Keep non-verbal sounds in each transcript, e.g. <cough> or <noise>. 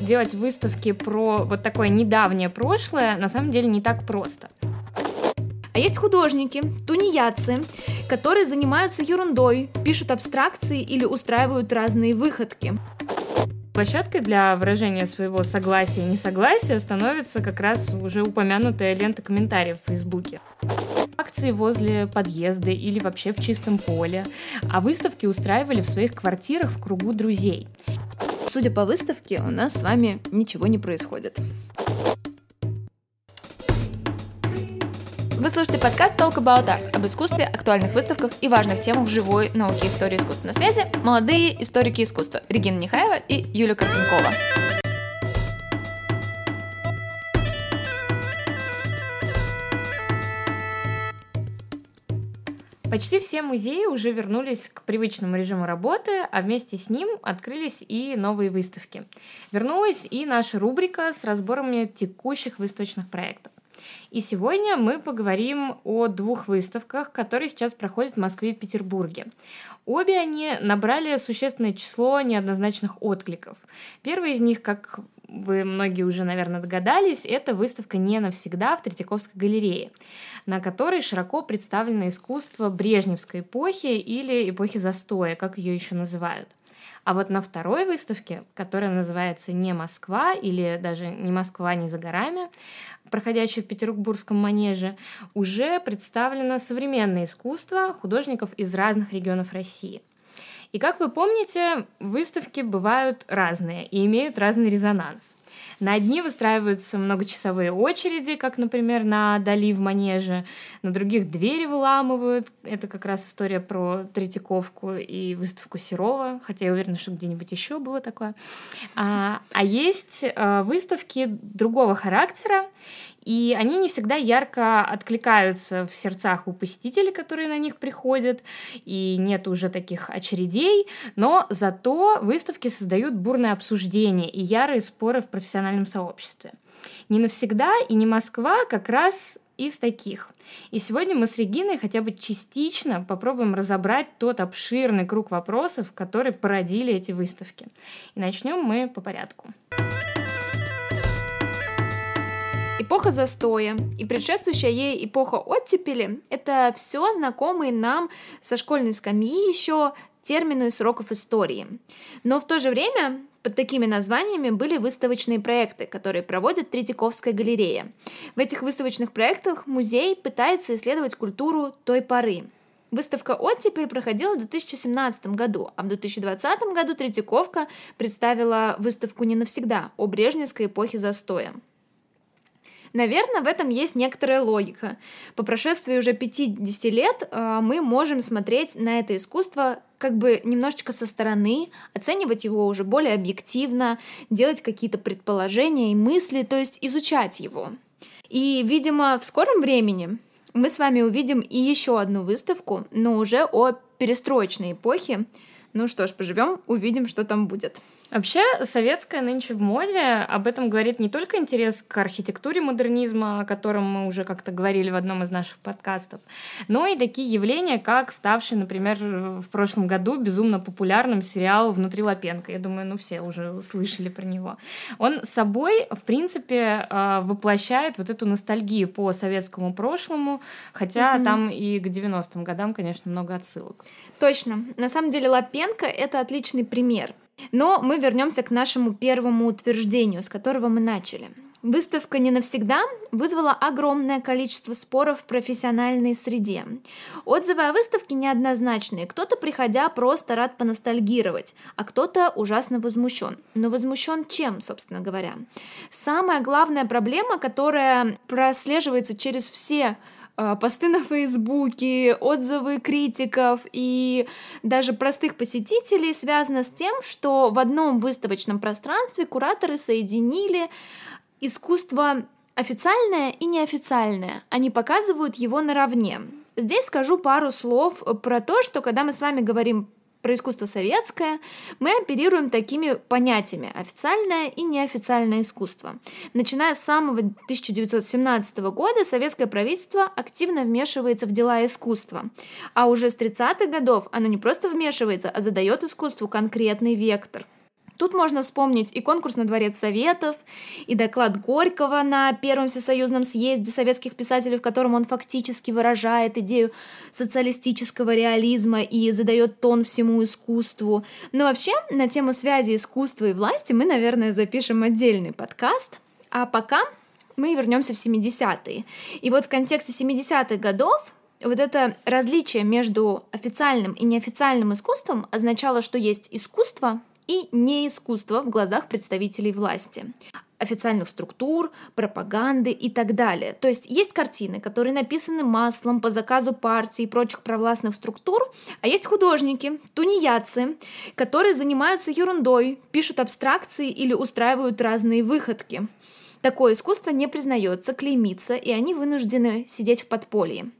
делать выставки про вот такое недавнее прошлое на самом деле не так просто. А есть художники, тунеядцы, которые занимаются ерундой, пишут абстракции или устраивают разные выходки. Площадкой для выражения своего согласия и несогласия становится как раз уже упомянутая лента комментариев в Фейсбуке. Акции возле подъезда или вообще в чистом поле, а выставки устраивали в своих квартирах в кругу друзей. Судя по выставке, у нас с вами ничего не происходит. Вы слушаете подкаст Talk About Art об искусстве, актуальных выставках и важных темах живой науки истории искусства. На связи молодые историки искусства Регина Нехаева и Юлия Карпенкова. Почти все музеи уже вернулись к привычному режиму работы, а вместе с ним открылись и новые выставки. Вернулась и наша рубрика с разборами текущих выставочных проектов. И сегодня мы поговорим о двух выставках, которые сейчас проходят в Москве и Петербурге. Обе они набрали существенное число неоднозначных откликов. Первый из них, как вы многие уже, наверное, догадались, это выставка «Не навсегда» в Третьяковской галерее, на которой широко представлено искусство брежневской эпохи или эпохи застоя, как ее еще называют. А вот на второй выставке, которая называется «Не Москва» или даже «Не Москва, не за горами», проходящей в Петербургском манеже, уже представлено современное искусство художников из разных регионов России. И как вы помните, выставки бывают разные и имеют разный резонанс. На одни выстраиваются многочасовые очереди, как, например, на Дали в Манеже, на других двери выламывают. Это как раз история про Третьяковку и выставку Серова, хотя я уверена, что где-нибудь еще было такое. А, а есть а, выставки другого характера, и они не всегда ярко откликаются в сердцах у посетителей, которые на них приходят, и нет уже таких очередей, но зато выставки создают бурное обсуждение и ярые споры в профессиональном сообществе. Не навсегда и не Москва как раз из таких. И сегодня мы с Региной хотя бы частично попробуем разобрать тот обширный круг вопросов, которые породили эти выставки. И начнем мы по порядку. Эпоха застоя и предшествующая ей эпоха оттепели — это все знакомые нам со школьной скамьи еще термины сроков истории. Но в то же время под такими названиями были выставочные проекты, которые проводит Третьяковская галерея. В этих выставочных проектах музей пытается исследовать культуру той поры. Выставка «Оттепель» проходила в 2017 году, а в 2020 году Третьяковка представила выставку «Не навсегда» о брежневской эпохе застоя. Наверное, в этом есть некоторая логика. По прошествии уже 50 лет э, мы можем смотреть на это искусство как бы немножечко со стороны, оценивать его уже более объективно, делать какие-то предположения и мысли, то есть изучать его. И, видимо, в скором времени мы с вами увидим и еще одну выставку, но уже о перестроечной эпохе. Ну что ж, поживем, увидим, что там будет. Вообще, советская нынче в моде, об этом говорит не только интерес к архитектуре модернизма, о котором мы уже как-то говорили в одном из наших подкастов, но и такие явления, как ставший, например, в прошлом году безумно популярным сериал «Внутри Лапенко». Я думаю, ну все уже слышали про него. Он собой, в принципе, э, воплощает вот эту ностальгию по советскому прошлому, хотя mm-hmm. там и к 90-м годам, конечно, много отсылок. Точно. На самом деле Лапенко — это отличный пример — но мы вернемся к нашему первому утверждению, с которого мы начали. Выставка «Не навсегда» вызвала огромное количество споров в профессиональной среде. Отзывы о выставке неоднозначные. Кто-то, приходя, просто рад поностальгировать, а кто-то ужасно возмущен. Но возмущен чем, собственно говоря? Самая главная проблема, которая прослеживается через все посты на Фейсбуке, отзывы критиков и даже простых посетителей связано с тем, что в одном выставочном пространстве кураторы соединили искусство официальное и неофициальное. Они показывают его наравне. Здесь скажу пару слов про то, что когда мы с вами говорим про искусство советское, мы оперируем такими понятиями официальное и неофициальное искусство. Начиная с самого 1917 года советское правительство активно вмешивается в дела искусства, а уже с 30-х годов оно не просто вмешивается, а задает искусству конкретный вектор – Тут можно вспомнить и конкурс на Дворец Советов, и доклад Горького на Первом Всесоюзном съезде советских писателей, в котором он фактически выражает идею социалистического реализма и задает тон всему искусству. Но вообще на тему связи искусства и власти мы, наверное, запишем отдельный подкаст. А пока мы вернемся в 70-е. И вот в контексте 70-х годов вот это различие между официальным и неофициальным искусством означало, что есть искусство и не искусство в глазах представителей власти официальных структур, пропаганды и так далее. То есть есть картины, которые написаны маслом по заказу партии и прочих провластных структур, а есть художники, тунеядцы, которые занимаются ерундой, пишут абстракции или устраивают разные выходки. Такое искусство не признается, клеймится, и они вынуждены сидеть в подполье.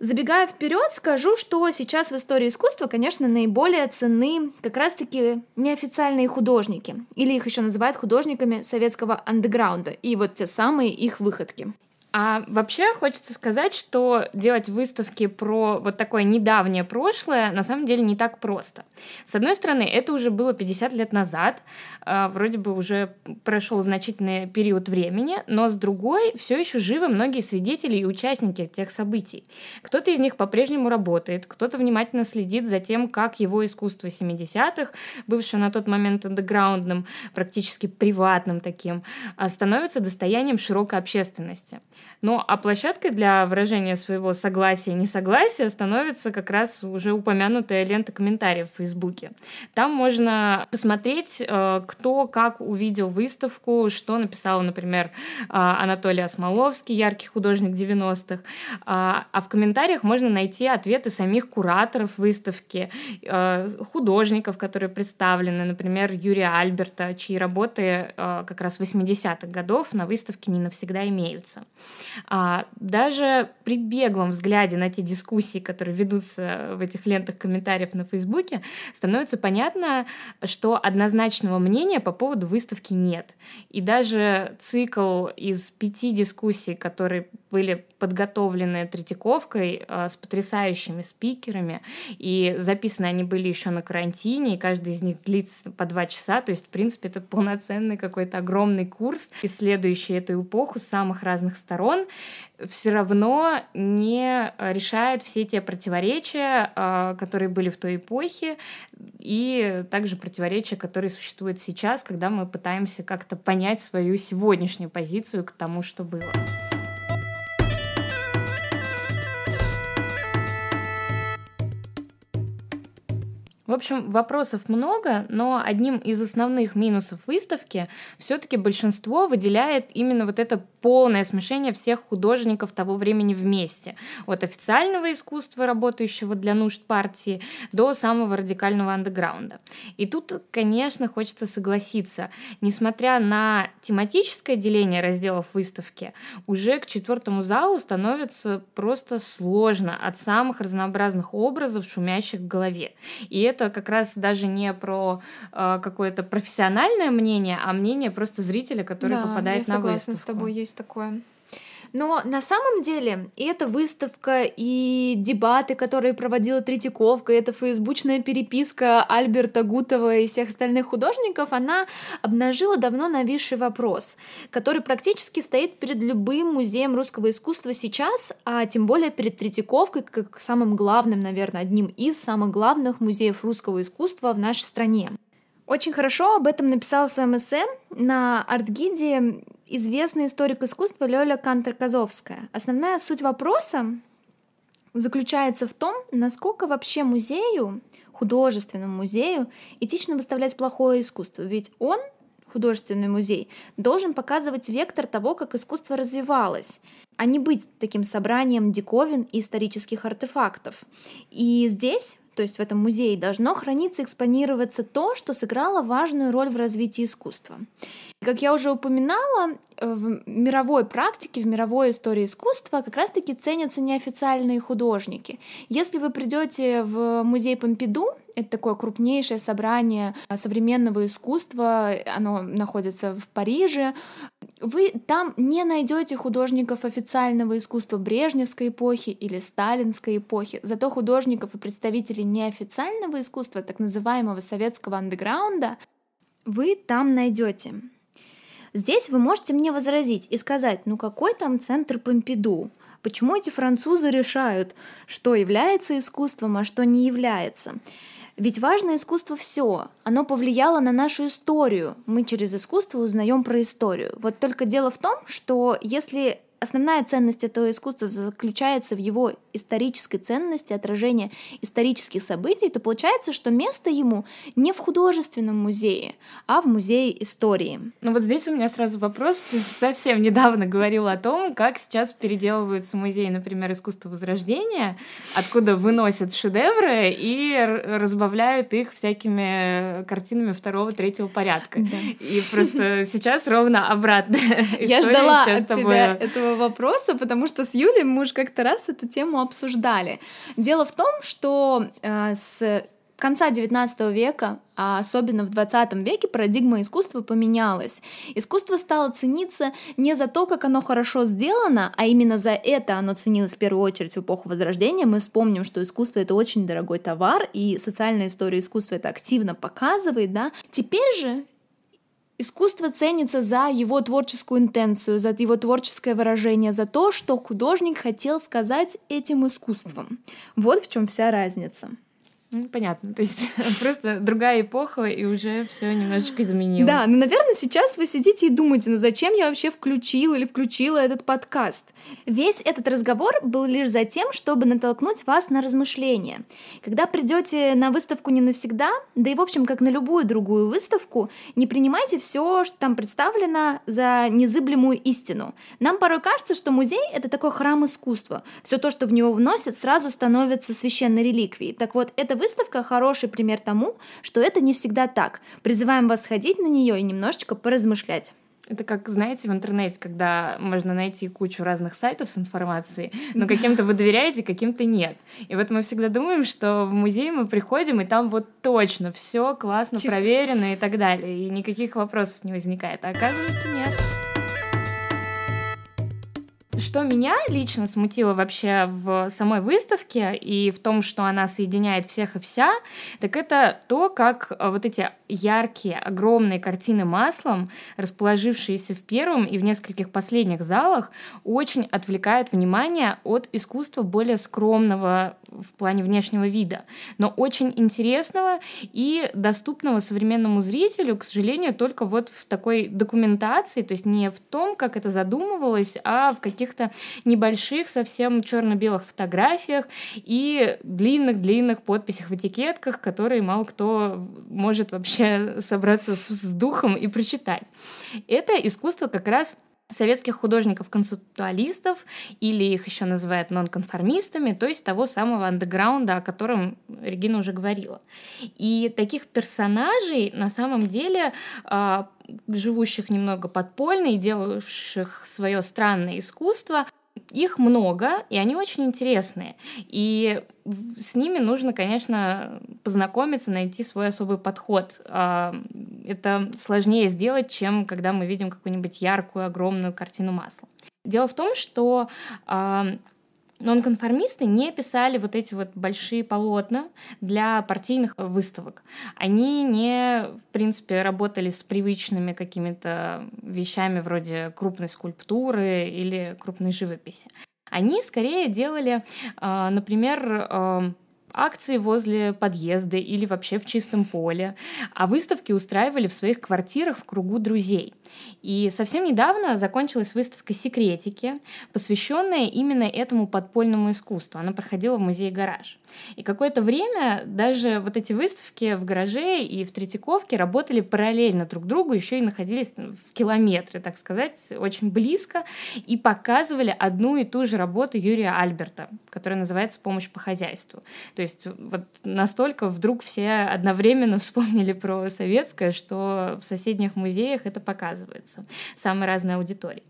Забегая вперед, скажу, что сейчас в истории искусства, конечно, наиболее ценны как раз-таки неофициальные художники, или их еще называют художниками советского андеграунда, и вот те самые их выходки. А вообще хочется сказать, что делать выставки про вот такое недавнее прошлое на самом деле не так просто. С одной стороны, это уже было 50 лет назад, а, вроде бы уже прошел значительный период времени, но с другой все еще живы многие свидетели и участники тех событий. Кто-то из них по-прежнему работает, кто-то внимательно следит за тем, как его искусство 70-х, бывшее на тот момент андеграундным, практически приватным таким, а, становится достоянием широкой общественности. Ну, а площадкой для выражения своего согласия и несогласия становится как раз уже упомянутая лента комментариев в Фейсбуке. Там можно посмотреть, э, кто как увидел выставку, что написал, например, э, Анатолий Осмоловский, яркий художник 90-х. А, а в комментариях можно найти ответы самих кураторов выставки, э, художников, которые представлены, например, Юрия Альберта, чьи работы как раз 80-х годов на выставке не навсегда имеются. А, даже при беглом взгляде на те дискуссии, которые ведутся в этих лентах комментариев на Фейсбуке, становится понятно, что однозначного мнения по поводу выставки нет. И даже цикл из пяти дискуссий, которые были подготовлены Третьяковкой а, с потрясающими спикерами, и записаны они были еще на карантине, и каждый из них длится по два часа, то есть, в принципе, это полноценный какой-то огромный курс, исследующий эту эпоху с самых разных сторон, все равно не решает все те противоречия, а, которые были в той эпохе, и также противоречия, которые существуют сейчас, когда мы пытаемся как-то понять свою сегодняшнюю позицию к тому, что было. В общем, вопросов много, но одним из основных минусов выставки все-таки большинство выделяет именно вот это полное смешение всех художников того времени вместе. От официального искусства, работающего для нужд партии, до самого радикального андеграунда. И тут, конечно, хочется согласиться, несмотря на тематическое деление разделов выставки, уже к четвертому залу становится просто сложно от самых разнообразных образов, шумящих в голове. И это это как раз даже не про э, какое-то профессиональное мнение, а мнение просто зрителя, который да, попадает я на выставку. согласна с тобой, есть такое. Но на самом деле и эта выставка, и дебаты, которые проводила Третьяковка, и эта фейсбучная переписка Альберта Гутова и всех остальных художников, она обнажила давно нависший вопрос, который практически стоит перед любым музеем русского искусства сейчас, а тем более перед Третьяковкой, как самым главным, наверное, одним из самых главных музеев русского искусства в нашей стране. Очень хорошо об этом написал в своем эссе на Артгиде известный историк искусства Лёля Кантер-Казовская. Основная суть вопроса заключается в том, насколько вообще музею, художественному музею, этично выставлять плохое искусство. Ведь он, художественный музей, должен показывать вектор того, как искусство развивалось, а не быть таким собранием диковин и исторических артефактов. И здесь то есть в этом музее, должно храниться, экспонироваться то, что сыграло важную роль в развитии искусства. Как я уже упоминала, э, в мировой практике, в мировой истории искусства как раз-таки ценятся неофициальные художники. Если вы придете в музей Помпиду, это такое крупнейшее собрание современного искусства, оно находится в Париже, вы там не найдете художников официального искусства Брежневской эпохи или Сталинской эпохи, зато художников и представителей неофициального искусства, так называемого советского андеграунда, вы там найдете. Здесь вы можете мне возразить и сказать, ну какой там центр Помпиду? Почему эти французы решают, что является искусством, а что не является? Ведь важно искусство все. Оно повлияло на нашу историю. Мы через искусство узнаем про историю. Вот только дело в том, что если основная ценность этого искусства заключается в его исторической ценности, отражения исторических событий, то получается, что место ему не в художественном музее, а в музее истории. Ну вот здесь у меня сразу вопрос. Ты совсем недавно говорила о том, как сейчас переделываются музеи, например, искусства Возрождения, откуда выносят шедевры и разбавляют их всякими картинами второго, третьего порядка. Да. И просто сейчас ровно обратно. Я ждала от тебя этого этого вопроса, потому что с Юлей мы уже как-то раз эту тему обсуждали. Дело в том, что э, с конца XIX века, а особенно в XX веке, парадигма искусства поменялась. Искусство стало цениться не за то, как оно хорошо сделано, а именно за это оно ценилось в первую очередь в эпоху Возрождения. Мы вспомним, что искусство — это очень дорогой товар, и социальная история искусства это активно показывает, да. Теперь же Искусство ценится за его творческую интенцию, за его творческое выражение, за то, что художник хотел сказать этим искусством. Вот в чем вся разница. Ну, понятно. То есть <laughs> просто другая эпоха, и уже все немножечко изменилось. Да, ну, наверное, сейчас вы сидите и думаете, ну зачем я вообще включил или включила этот подкаст? Весь этот разговор был лишь за тем, чтобы натолкнуть вас на размышления. Когда придете на выставку не навсегда, да и, в общем, как на любую другую выставку, не принимайте все, что там представлено, за незыблемую истину. Нам порой кажется, что музей — это такой храм искусства. Все то, что в него вносят, сразу становится священной реликвией. Так вот, это выставка хороший пример тому, что это не всегда так. Призываем вас сходить на нее и немножечко поразмышлять. Это как, знаете, в интернете, когда можно найти кучу разных сайтов с информацией, но каким-то вы доверяете, каким-то нет. И вот мы всегда думаем, что в музей мы приходим, и там вот точно все классно Чисто. проверено и так далее, и никаких вопросов не возникает. А оказывается, нет. Что меня лично смутило вообще в самой выставке и в том, что она соединяет всех и вся, так это то, как э, вот эти яркие, огромные картины маслом, расположившиеся в первом и в нескольких последних залах, очень отвлекают внимание от искусства более скромного в плане внешнего вида, но очень интересного и доступного современному зрителю, к сожалению, только вот в такой документации, то есть не в том, как это задумывалось, а в каких каких-то небольших, совсем черно-белых фотографиях и длинных-длинных подписях в этикетках, которые мало кто может вообще собраться с, с духом и прочитать. Это искусство как раз советских художников-концептуалистов, или их еще называют нонконформистами, то есть того самого андеграунда, о котором Регина уже говорила. И таких персонажей на самом деле а, живущих немного подпольно и делавших свое странное искусство, их много, и они очень интересные. И с ними нужно, конечно, познакомиться, найти свой особый подход. А, это сложнее сделать, чем когда мы видим какую-нибудь яркую, огромную картину масла. Дело в том, что а, Нонконформисты не писали вот эти вот большие полотна для партийных выставок. Они не, в принципе, работали с привычными какими-то вещами вроде крупной скульптуры или крупной живописи. Они скорее делали, а, например, а, акции возле подъезда или вообще в чистом поле, а выставки устраивали в своих квартирах в кругу друзей. И совсем недавно закончилась выставка «Секретики», посвященная именно этому подпольному искусству. Она проходила в музее «Гараж». И какое-то время даже вот эти выставки в гараже и в Третьяковке работали параллельно друг другу, еще и находились в километре, так сказать, очень близко, и показывали одну и ту же работу Юрия Альберта, которая называется «Помощь по хозяйству». То есть вот настолько вдруг все одновременно <laughs> вспомнили про советское, что в соседних музеях это показывается. Самые разные аудитории.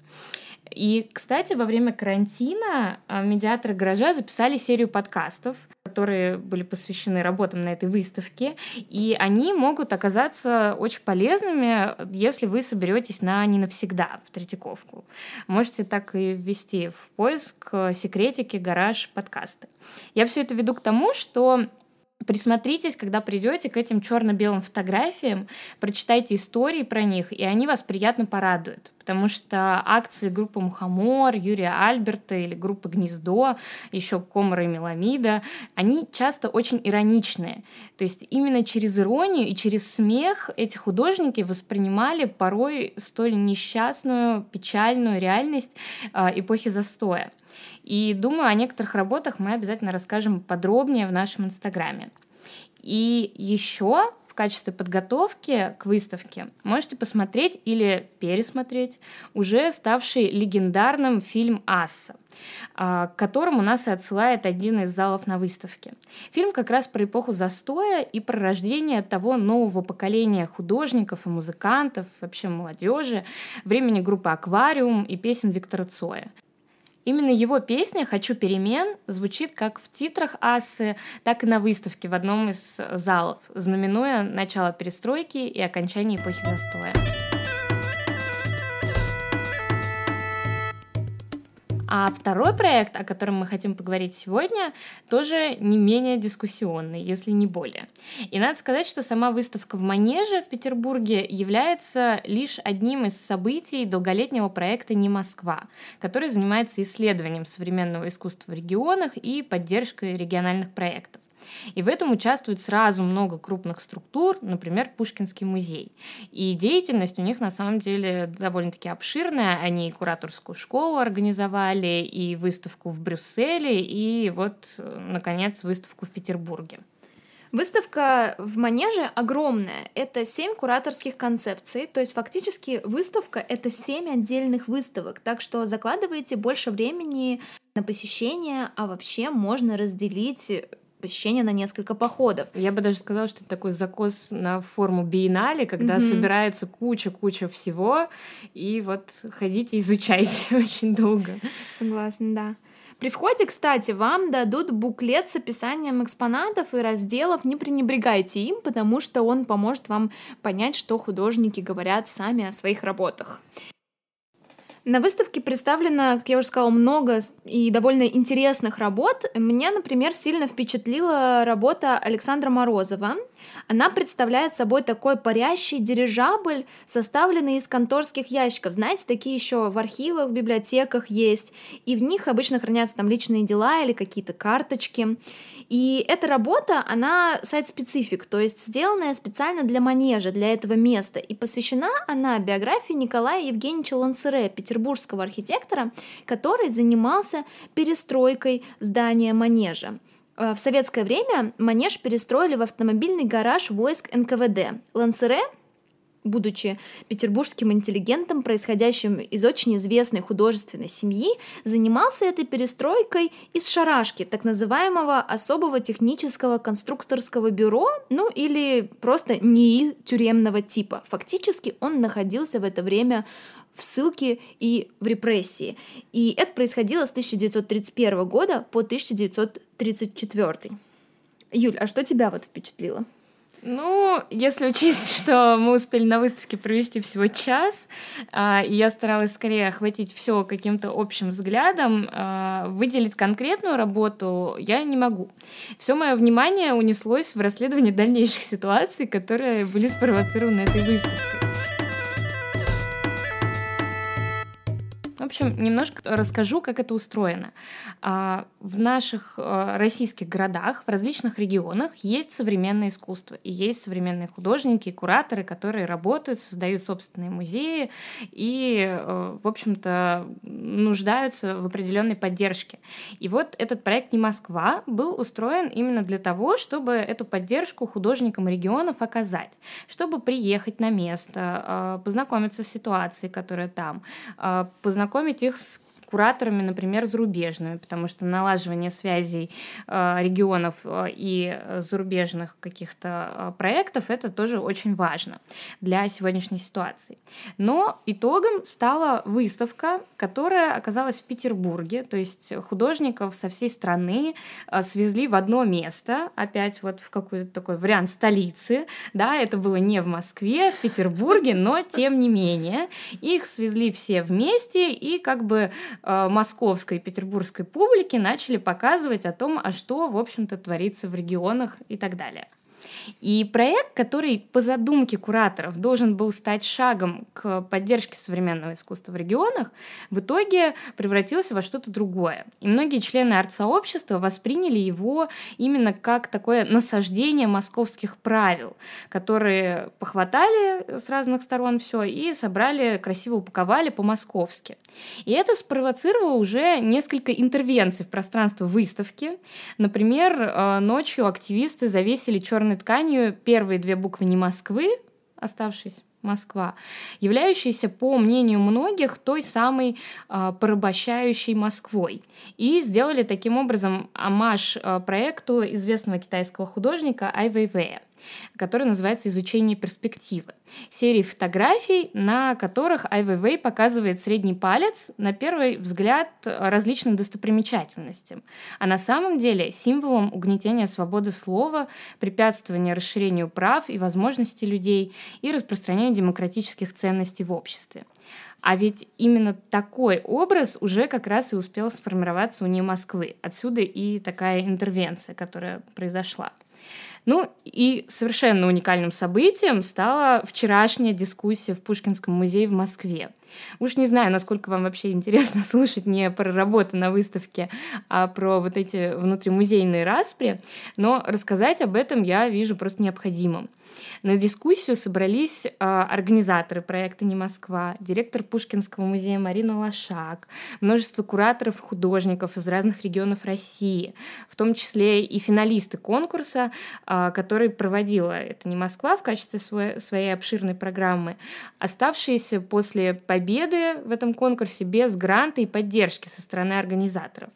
И, кстати, во время карантина а, медиаторы гаража записали серию подкастов, которые были посвящены работам на этой выставке, и они могут оказаться очень полезными, если вы соберетесь на не навсегда в Третьяковку. Можете так и ввести в поиск секретики гараж подкасты. Я все это веду к тому, что Присмотритесь, когда придете к этим черно-белым фотографиям, прочитайте истории про них, и они вас приятно порадуют. Потому что акции группы Мухомор, Юрия Альберта или группы Гнездо, еще Комара и Меламида, они часто очень ироничные. То есть именно через иронию и через смех эти художники воспринимали порой столь несчастную, печальную реальность э, эпохи застоя. И думаю, о некоторых работах мы обязательно расскажем подробнее в нашем инстаграме. И еще в качестве подготовки к выставке можете посмотреть или пересмотреть уже ставший легендарным фильм «Асса», а, к которому нас и отсылает один из залов на выставке. Фильм как раз про эпоху застоя и про рождение того нового поколения художников и музыкантов, вообще молодежи, времени группы «Аквариум» и песен Виктора Цоя. Именно его песня «Хочу перемен» звучит как в титрах Ассы, так и на выставке в одном из залов, знаменуя начало перестройки и окончание эпохи застоя. А второй проект, о котором мы хотим поговорить сегодня, тоже не менее дискуссионный, если не более. И надо сказать, что сама выставка в Манеже в Петербурге является лишь одним из событий долголетнего проекта «Не Москва», который занимается исследованием современного искусства в регионах и поддержкой региональных проектов. И в этом участвует сразу много крупных структур, например, Пушкинский музей. И деятельность у них на самом деле довольно-таки обширная. Они и кураторскую школу организовали, и выставку в Брюсселе, и вот, наконец, выставку в Петербурге. Выставка в Манеже огромная. Это семь кураторских концепций, то есть фактически выставка — это семь отдельных выставок, так что закладываете больше времени на посещение, а вообще можно разделить посещение на несколько походов. Я бы даже сказала, что это такой закос на форму биеннале, когда mm-hmm. собирается куча-куча всего, и вот ходите, изучайте <laughs> очень долго. Согласна, да. При входе, кстати, вам дадут буклет с описанием экспонатов и разделов. Не пренебрегайте им, потому что он поможет вам понять, что художники говорят сами о своих работах. На выставке представлено, как я уже сказала, много и довольно интересных работ. Меня, например, сильно впечатлила работа Александра Морозова. Она представляет собой такой парящий дирижабль, составленный из конторских ящиков. Знаете, такие еще в архивах, в библиотеках есть. И в них обычно хранятся там личные дела или какие-то карточки. И эта работа, она сайт-специфик, то есть сделанная специально для манежа, для этого места. И посвящена она биографии Николая Евгеньевича Лансере, петербургского архитектора, который занимался перестройкой здания манежа. Э, в советское время манеж перестроили в автомобильный гараж войск НКВД. Лансере будучи петербургским интеллигентом, происходящим из очень известной художественной семьи, занимался этой перестройкой из шарашки, так называемого особого технического конструкторского бюро, ну или просто НИИ тюремного типа. Фактически он находился в это время в ссылке и в репрессии. И это происходило с 1931 года по 1934. Юль, а что тебя вот впечатлило? Ну, если учесть, что мы успели на выставке провести всего час, а, и я старалась скорее охватить все каким-то общим взглядом, а, выделить конкретную работу я не могу. Все мое внимание унеслось в расследование дальнейших ситуаций, которые были спровоцированы этой выставкой. В общем, немножко расскажу, как это устроено. А, в наших а, российских городах, в различных регионах есть современное искусство, и есть современные художники, кураторы, которые работают, создают собственные музеи и, а, в общем-то, нуждаются в определенной поддержке. И вот этот проект «Не Москва» был устроен именно для того, чтобы эту поддержку художникам регионов оказать, чтобы приехать на место, познакомиться с ситуацией, которая там, познакомиться познакомить их с кураторами, например, зарубежными, потому что налаживание связей э, регионов э, и зарубежных каких-то э, проектов это тоже очень важно для сегодняшней ситуации. Но итогом стала выставка, которая оказалась в Петербурге, то есть художников со всей страны свезли в одно место, опять вот в какой-то такой вариант столицы, да, это было не в Москве, в Петербурге, но тем не менее. Их свезли все вместе и как бы московской и петербургской публике начали показывать о том, а что, в общем-то, творится в регионах и так далее. И проект, который по задумке кураторов должен был стать шагом к поддержке современного искусства в регионах, в итоге превратился во что-то другое. И многие члены арт-сообщества восприняли его именно как такое насаждение московских правил, которые похватали с разных сторон все и собрали, красиво упаковали по-московски. И это спровоцировало уже несколько интервенций в пространство выставки. Например, э, ночью активисты завесили черной тканью. Первые две буквы не Москвы, оставшись Москва, являющейся, по мнению многих, той самой э, порабощающей Москвой. И сделали таким образом амаш э, проекту известного китайского художника Ай Вэйвэя который называется «Изучение перспективы». Серии фотографий, на которых Ай Вэйвэй показывает средний палец на первый взгляд различным достопримечательностям, а на самом деле символом угнетения свободы слова, препятствования расширению прав и возможностей людей и распространению демократических ценностей в обществе. А ведь именно такой образ уже как раз и успел сформироваться у нее Москвы. Отсюда и такая интервенция, которая произошла. Ну и совершенно уникальным событием стала вчерашняя дискуссия в Пушкинском музее в Москве. Уж не знаю, насколько вам вообще интересно <laughs> слушать не про работы на выставке, а про вот эти внутримузейные распри, но рассказать об этом я вижу просто необходимым. На дискуссию собрались а, организаторы проекта «Не Москва», директор Пушкинского музея Марина Лошак, множество кураторов художников из разных регионов России, в том числе и финалисты конкурса, а, который проводила «Это не Москва» в качестве своей обширной программы, оставшиеся после победы в этом конкурсе без гранта и поддержки со стороны организаторов.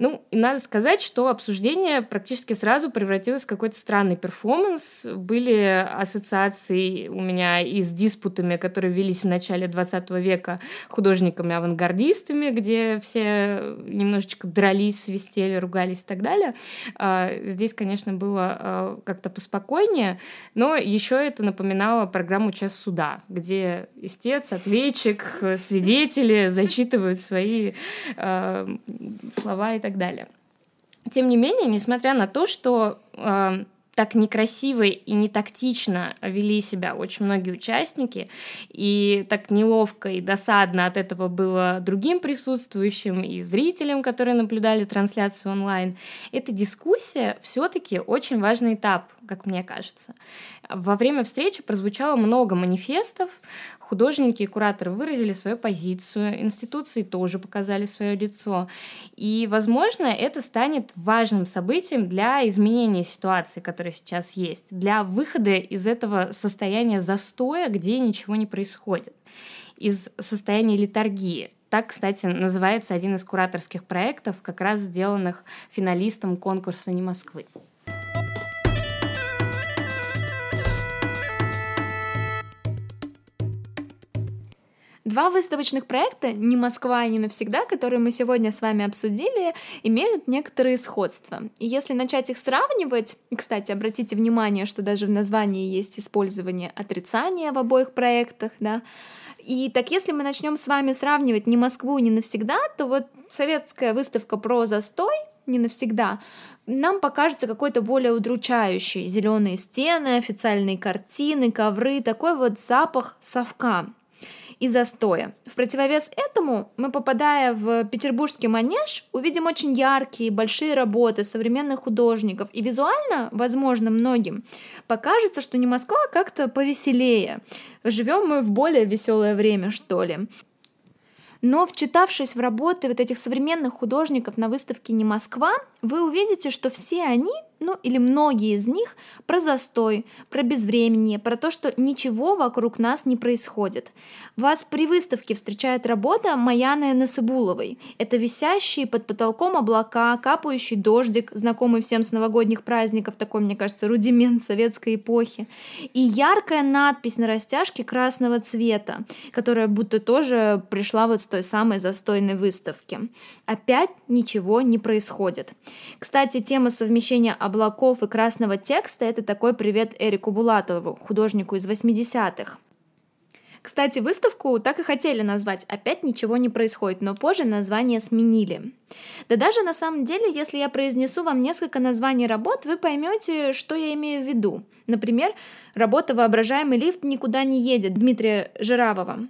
Ну, и надо сказать, что обсуждение практически сразу превратилось в какой-то странный перформанс. Были ассоциации у меня и с диспутами, которые велись в начале 20 века художниками-авангардистами, где все немножечко дрались, свистели, ругались и так далее. А, здесь, конечно, было а, как-то поспокойнее, но еще это напоминало программу «Час суда», где истец, ответчик, свидетели зачитывают свои а, слова и так так далее. Тем не менее, несмотря на то, что э, так некрасиво и не тактично вели себя очень многие участники, и так неловко и досадно от этого было другим присутствующим и зрителям, которые наблюдали трансляцию онлайн, эта дискуссия все-таки очень важный этап, как мне кажется. Во время встречи прозвучало много манифестов, художники и кураторы выразили свою позицию, институции тоже показали свое лицо. И, возможно, это станет важным событием для изменения ситуации, которая сейчас есть, для выхода из этого состояния застоя, где ничего не происходит, из состояния литургии. Так, кстати, называется один из кураторских проектов, как раз сделанных финалистом конкурса «Не Москвы». Два выставочных проекта «Не Москва и не навсегда», которые мы сегодня с вами обсудили, имеют некоторые сходства. И если начать их сравнивать, и, кстати, обратите внимание, что даже в названии есть использование отрицания в обоих проектах, да, и так если мы начнем с вами сравнивать не Москву, не навсегда, то вот советская выставка про застой не навсегда, нам покажется какой-то более удручающий. Зеленые стены, официальные картины, ковры, такой вот запах совка и застоя. В противовес этому мы, попадая в петербургский манеж, увидим очень яркие, большие работы современных художников. И визуально, возможно, многим покажется, что не Москва а как-то повеселее. Живем мы в более веселое время, что ли. Но вчитавшись в работы вот этих современных художников на выставке «Не Москва», вы увидите, что все они ну или многие из них, про застой, про безвременье, про то, что ничего вокруг нас не происходит. Вас при выставке встречает работа Маяны Насыбуловой. Это висящие под потолком облака, капающий дождик, знакомый всем с новогодних праздников, такой, мне кажется, рудимент советской эпохи. И яркая надпись на растяжке красного цвета, которая будто тоже пришла вот с той самой застойной выставки. Опять ничего не происходит. Кстати, тема совмещения облаков и красного текста — это такой привет Эрику Булатову, художнику из 80-х. Кстати, выставку так и хотели назвать «Опять ничего не происходит», но позже название сменили. Да даже на самом деле, если я произнесу вам несколько названий работ, вы поймете, что я имею в виду. Например, работа «Воображаемый лифт никуда не едет» Дмитрия Жиравова.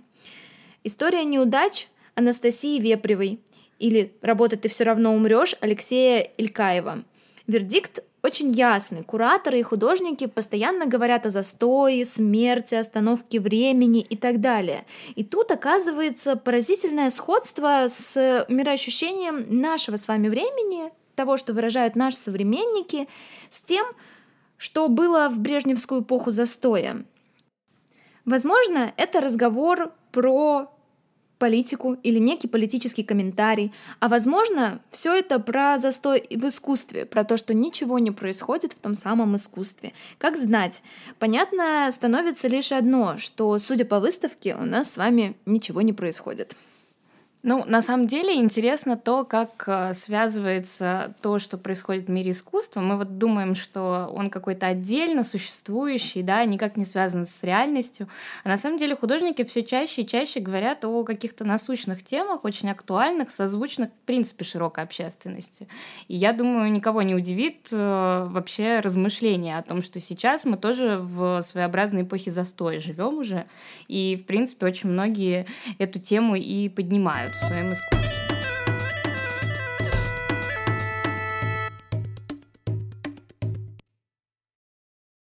История неудач Анастасии Вепревой. Или «Работа ты все равно умрешь» Алексея Илькаева. Вердикт очень ясный. Кураторы и художники постоянно говорят о застое, смерти, остановке времени и так далее. И тут оказывается поразительное сходство с мироощущением нашего с вами времени, того, что выражают наши современники, с тем, что было в брежневскую эпоху застоя. Возможно, это разговор про политику или некий политический комментарий. А возможно, все это про застой в искусстве, про то, что ничего не происходит в том самом искусстве. Как знать? Понятно становится лишь одно, что, судя по выставке, у нас с вами ничего не происходит. Ну, на самом деле интересно то, как э, связывается то, что происходит в мире искусства. Мы вот думаем, что он какой-то отдельно существующий, да, никак не связан с реальностью. А на самом деле художники все чаще и чаще говорят о каких-то насущных темах, очень актуальных, созвучных, в принципе, широкой общественности. И я думаю, никого не удивит э, вообще размышления о том, что сейчас мы тоже в своеобразной эпохе застоя живем уже. И, в принципе, очень многие эту тему и поднимают Bolsonaro. Sonhamos com